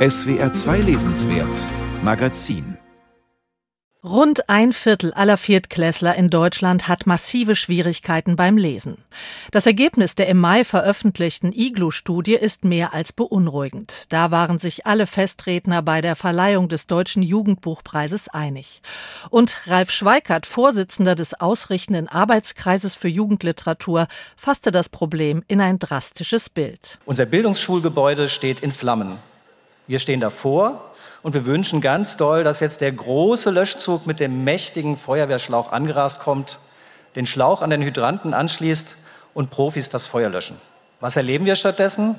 SWR 2 Lesenswert Magazin Rund ein Viertel aller Viertklässler in Deutschland hat massive Schwierigkeiten beim Lesen. Das Ergebnis der im Mai veröffentlichten Iglu-Studie ist mehr als beunruhigend. Da waren sich alle Festredner bei der Verleihung des Deutschen Jugendbuchpreises einig. Und Ralf Schweikert, Vorsitzender des ausrichtenden Arbeitskreises für Jugendliteratur, fasste das Problem in ein drastisches Bild. Unser Bildungsschulgebäude steht in Flammen. Wir stehen davor und wir wünschen ganz doll, dass jetzt der große Löschzug mit dem mächtigen Feuerwehrschlauch angerast kommt, den Schlauch an den Hydranten anschließt und Profis das Feuer löschen. Was erleben wir stattdessen?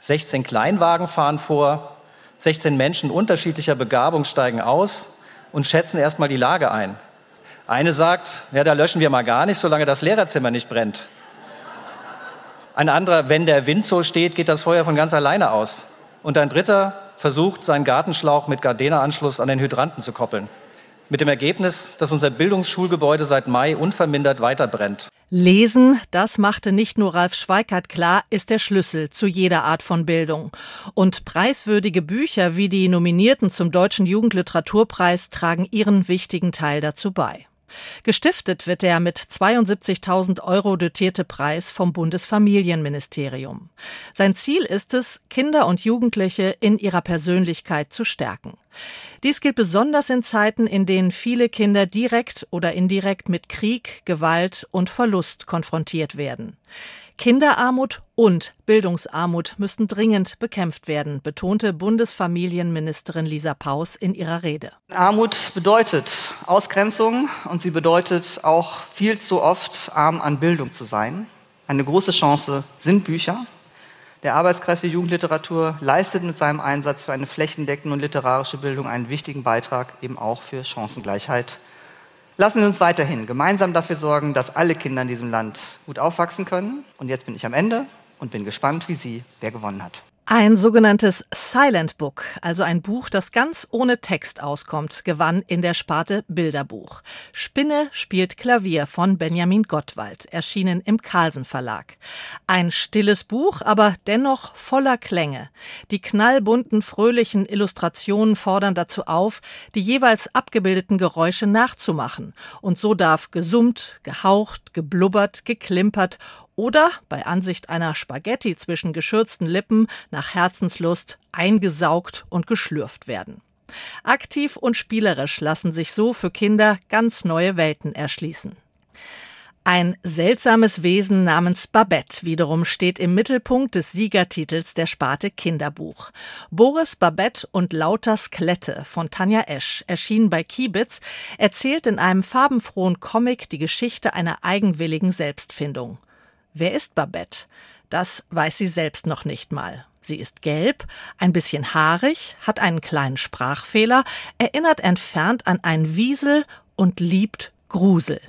16 Kleinwagen fahren vor, 16 Menschen unterschiedlicher Begabung steigen aus und schätzen erstmal die Lage ein. Eine sagt, ja, da löschen wir mal gar nicht, solange das Lehrerzimmer nicht brennt. Ein anderer, wenn der Wind so steht, geht das Feuer von ganz alleine aus. Und ein dritter, versucht, seinen Gartenschlauch mit Gardena-Anschluss an den Hydranten zu koppeln. Mit dem Ergebnis, dass unser Bildungsschulgebäude seit Mai unvermindert weiterbrennt. Lesen, das machte nicht nur Ralf Schweikart klar, ist der Schlüssel zu jeder Art von Bildung. Und preiswürdige Bücher wie die Nominierten zum Deutschen Jugendliteraturpreis tragen ihren wichtigen Teil dazu bei. Gestiftet wird der mit 72.000 Euro dotierte Preis vom Bundesfamilienministerium. Sein Ziel ist es, Kinder und Jugendliche in ihrer Persönlichkeit zu stärken. Dies gilt besonders in Zeiten, in denen viele Kinder direkt oder indirekt mit Krieg, Gewalt und Verlust konfrontiert werden. Kinderarmut und Bildungsarmut müssen dringend bekämpft werden, betonte Bundesfamilienministerin Lisa Paus in ihrer Rede. Armut bedeutet Ausgrenzung und sie bedeutet auch viel zu oft arm an Bildung zu sein. Eine große Chance sind Bücher. Der Arbeitskreis für Jugendliteratur leistet mit seinem Einsatz für eine flächendeckende und literarische Bildung einen wichtigen Beitrag eben auch für Chancengleichheit Lassen Sie uns weiterhin gemeinsam dafür sorgen, dass alle Kinder in diesem Land gut aufwachsen können. Und jetzt bin ich am Ende und bin gespannt, wie Sie, wer gewonnen hat. Ein sogenanntes Silent Book, also ein Buch, das ganz ohne Text auskommt, gewann in der Sparte Bilderbuch. Spinne spielt Klavier von Benjamin Gottwald, erschienen im Carlsen Verlag. Ein stilles Buch, aber dennoch voller Klänge. Die knallbunten, fröhlichen Illustrationen fordern dazu auf, die jeweils abgebildeten Geräusche nachzumachen. Und so darf gesummt, gehaucht, geblubbert, geklimpert oder bei Ansicht einer Spaghetti zwischen geschürzten Lippen nach Herzenslust eingesaugt und geschlürft werden. Aktiv und spielerisch lassen sich so für Kinder ganz neue Welten erschließen. Ein seltsames Wesen namens Babette wiederum steht im Mittelpunkt des Siegertitels der Sparte Kinderbuch. Boris Babette und lauter Skelette von Tanja Esch, erschienen bei Kiebitz, erzählt in einem farbenfrohen Comic die Geschichte einer eigenwilligen Selbstfindung. Wer ist Babette? Das weiß sie selbst noch nicht mal. Sie ist gelb, ein bisschen haarig, hat einen kleinen Sprachfehler, erinnert entfernt an einen Wiesel und liebt Grusel.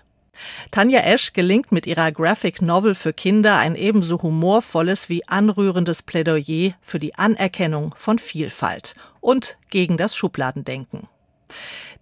Tanja Esch gelingt mit ihrer Graphic Novel für Kinder ein ebenso humorvolles wie anrührendes Plädoyer für die Anerkennung von Vielfalt und gegen das Schubladendenken.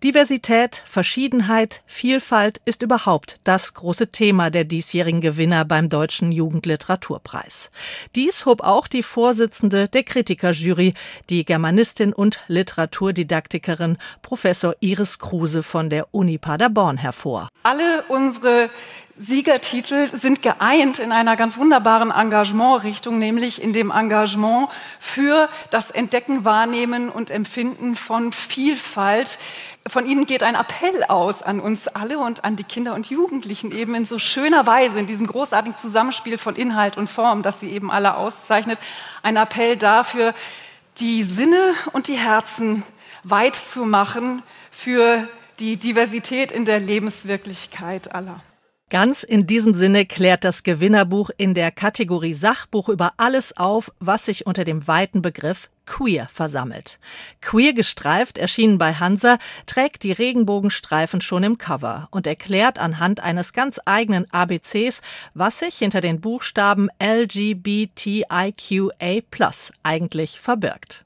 Diversität, Verschiedenheit, Vielfalt ist überhaupt das große Thema der diesjährigen Gewinner beim Deutschen Jugendliteraturpreis. Dies hob auch die Vorsitzende der Kritikerjury, die Germanistin und Literaturdidaktikerin Professor Iris Kruse von der Uni Paderborn hervor. Alle unsere Siegertitel sind geeint in einer ganz wunderbaren Engagementrichtung, nämlich in dem Engagement für das Entdecken, Wahrnehmen und Empfinden von Vielfalt. Von Ihnen geht ein Appell aus an uns alle und an die Kinder und Jugendlichen eben in so schöner Weise, in diesem großartigen Zusammenspiel von Inhalt und Form, das Sie eben alle auszeichnet. Ein Appell dafür, die Sinne und die Herzen weit zu machen für die Diversität in der Lebenswirklichkeit aller. Ganz in diesem Sinne klärt das Gewinnerbuch in der Kategorie Sachbuch über alles auf, was sich unter dem weiten Begriff Queer versammelt. Queer gestreift, erschienen bei Hansa, trägt die Regenbogenstreifen schon im Cover und erklärt anhand eines ganz eigenen ABCs, was sich hinter den Buchstaben LGBTIQA eigentlich verbirgt.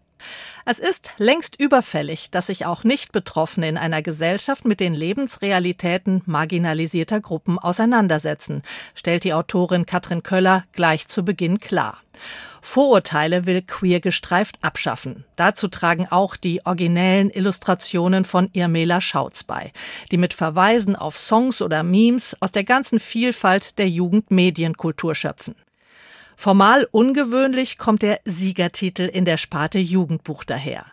Es ist längst überfällig, dass sich auch Nicht-Betroffene in einer Gesellschaft mit den Lebensrealitäten marginalisierter Gruppen auseinandersetzen, stellt die Autorin Katrin Köller gleich zu Beginn klar. Vorurteile will Queer gestreift abschaffen. Dazu tragen auch die originellen Illustrationen von Irmela Schautz bei, die mit Verweisen auf Songs oder Memes aus der ganzen Vielfalt der Jugendmedienkultur schöpfen. Formal ungewöhnlich kommt der Siegertitel in der Sparte Jugendbuch daher.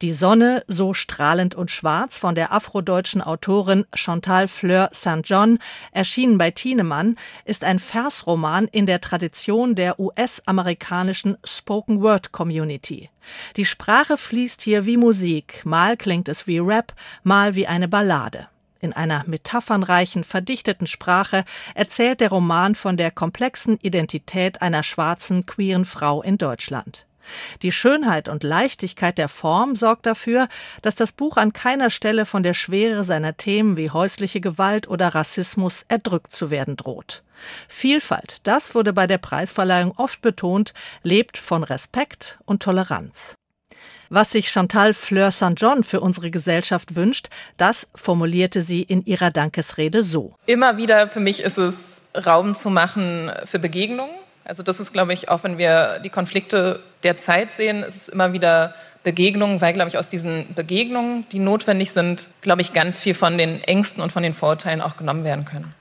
Die Sonne, so strahlend und schwarz von der afrodeutschen Autorin Chantal Fleur St. John, erschienen bei Thienemann, ist ein Versroman in der Tradition der US-amerikanischen Spoken Word Community. Die Sprache fließt hier wie Musik, mal klingt es wie Rap, mal wie eine Ballade. In einer metaphernreichen, verdichteten Sprache erzählt der Roman von der komplexen Identität einer schwarzen, queeren Frau in Deutschland. Die Schönheit und Leichtigkeit der Form sorgt dafür, dass das Buch an keiner Stelle von der Schwere seiner Themen wie häusliche Gewalt oder Rassismus erdrückt zu werden droht. Vielfalt, das wurde bei der Preisverleihung oft betont, lebt von Respekt und Toleranz. Was sich Chantal Fleur St. John für unsere Gesellschaft wünscht, das formulierte sie in ihrer Dankesrede so. Immer wieder für mich ist es Raum zu machen für Begegnungen. Also das ist, glaube ich, auch wenn wir die Konflikte der Zeit sehen, ist es immer wieder Begegnungen, weil, glaube ich, aus diesen Begegnungen, die notwendig sind, glaube ich, ganz viel von den Ängsten und von den Vorurteilen auch genommen werden können.